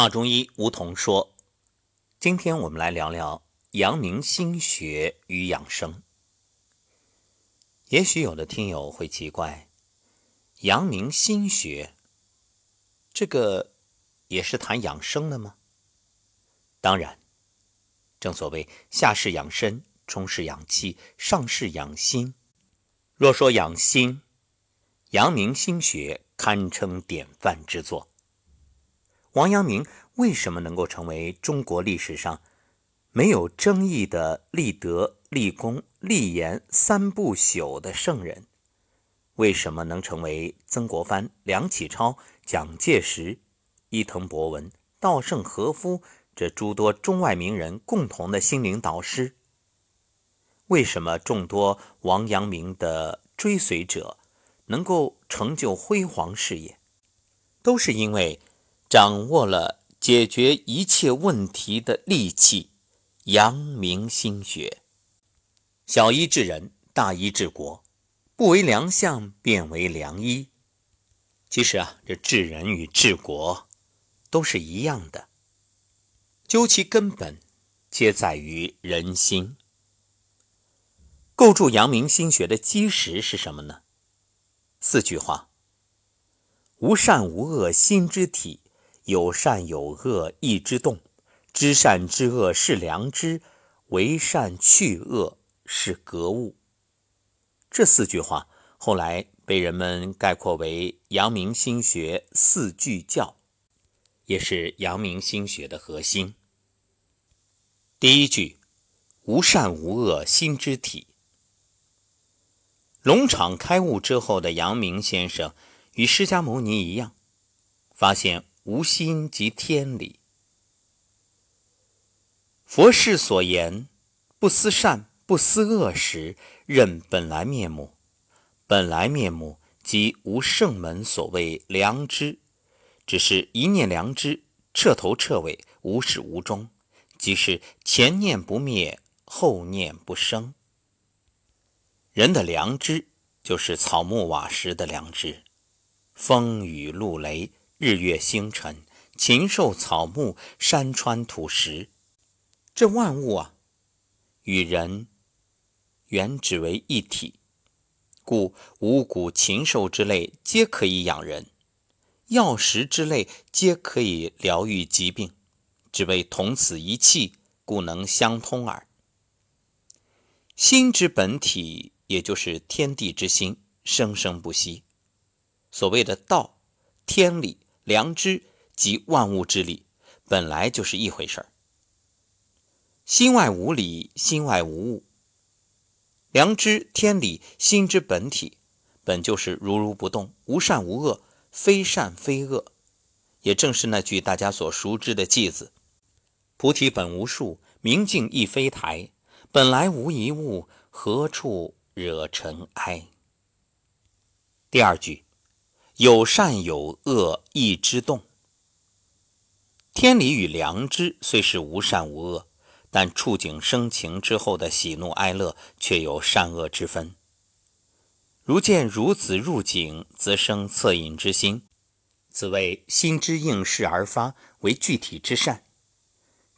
马中医梧桐说：“今天我们来聊聊阳明心学与养生。也许有的听友会奇怪，阳明心学这个也是谈养生的吗？当然，正所谓下士养身，中士养气，上士养心。若说养心，阳明心学堪称典范之作。”王阳明为什么能够成为中国历史上没有争议的立德、立功、立言三不朽的圣人？为什么能成为曾国藩、梁启超、蒋介石、伊藤博文、稻盛和夫这诸多中外名人共同的心灵导师？为什么众多王阳明的追随者能够成就辉煌事业？都是因为。掌握了解决一切问题的利器，阳明心学。小医治人，大医治国，不为良相，便为良医。其实啊，这治人与治国都是一样的，究其根本，皆在于人心。构筑阳明心学的基石是什么呢？四句话：无善无恶心之体。有善有恶意之动，知善知恶是良知，为善去恶是格物。这四句话后来被人们概括为阳明心学四句教，也是阳明心学的核心。第一句：无善无恶心之体。龙场开悟之后的阳明先生，与释迦牟尼一样，发现。无心即天理。佛世所言，不思善不思恶时，认本来面目。本来面目即无圣门所谓良知，只是一念良知，彻头彻尾，无始无终，即是前念不灭，后念不生。人的良知，就是草木瓦石的良知，风雨露雷。日月星辰、禽兽草木、山川土石，这万物啊，与人原只为一体，故五谷禽兽之类皆可以养人，药食之类皆可以疗愈疾病，只为同此一气，故能相通耳。心之本体，也就是天地之心，生生不息。所谓的道、天理。良知即万物之理，本来就是一回事儿。心外无理，心外无物。良知、天理、心之本体，本就是如如不动，无善无恶，非善非恶。也正是那句大家所熟知的偈子：“菩提本无树，明镜亦非台，本来无一物，何处惹尘埃？”第二句。有善有恶意之动。天理与良知虽是无善无恶，但触景生情之后的喜怒哀乐却有善恶之分。如见孺子入井，则生恻隐之心，此谓心之应势而发，为具体之善；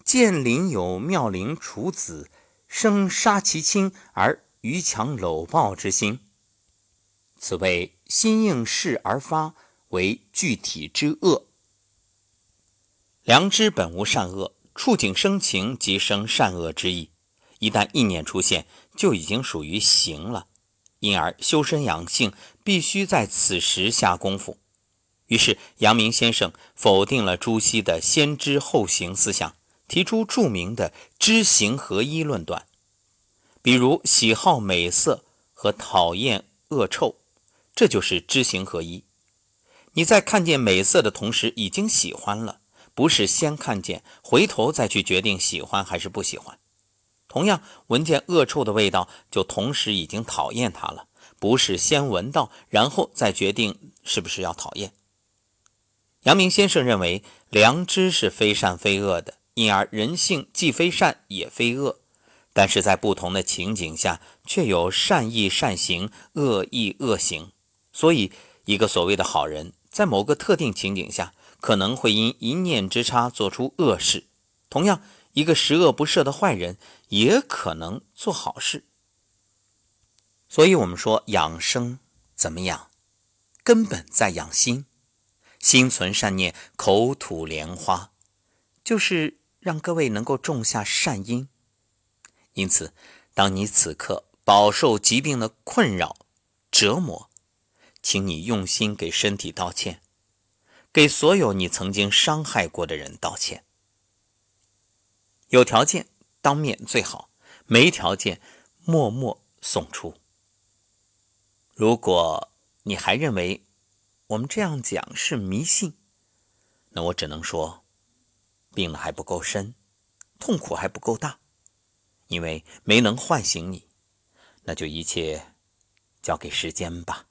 见邻有妙龄处子，生杀其亲而逾墙搂抱之心，此谓。心应势而发，为具体之恶。良知本无善恶，触景生情即生善恶之意。一旦意念出现，就已经属于行了。因而修身养性，必须在此时下功夫。于是阳明先生否定了朱熹的先知后行思想，提出著名的知行合一论断。比如喜好美色和讨厌恶臭。这就是知行合一。你在看见美色的同时，已经喜欢了，不是先看见，回头再去决定喜欢还是不喜欢。同样，闻见恶臭的味道，就同时已经讨厌它了，不是先闻到，然后再决定是不是要讨厌。阳明先生认为，良知是非善非恶的，因而人性既非善也非恶。但是在不同的情景下，却有善意善行、恶意恶行。所以，一个所谓的好人，在某个特定情景下，可能会因一念之差做出恶事；同样，一个十恶不赦的坏人也可能做好事。所以，我们说养生怎么养？根本在养心，心存善念，口吐莲花，就是让各位能够种下善因。因此，当你此刻饱受疾病的困扰、折磨，请你用心给身体道歉，给所有你曾经伤害过的人道歉。有条件当面最好，没条件默默送出。如果。你还认为我们这样讲是迷信？那我只能说，病了还不够深，痛苦还不够大，因为没能唤醒你，那就一切交给时间吧。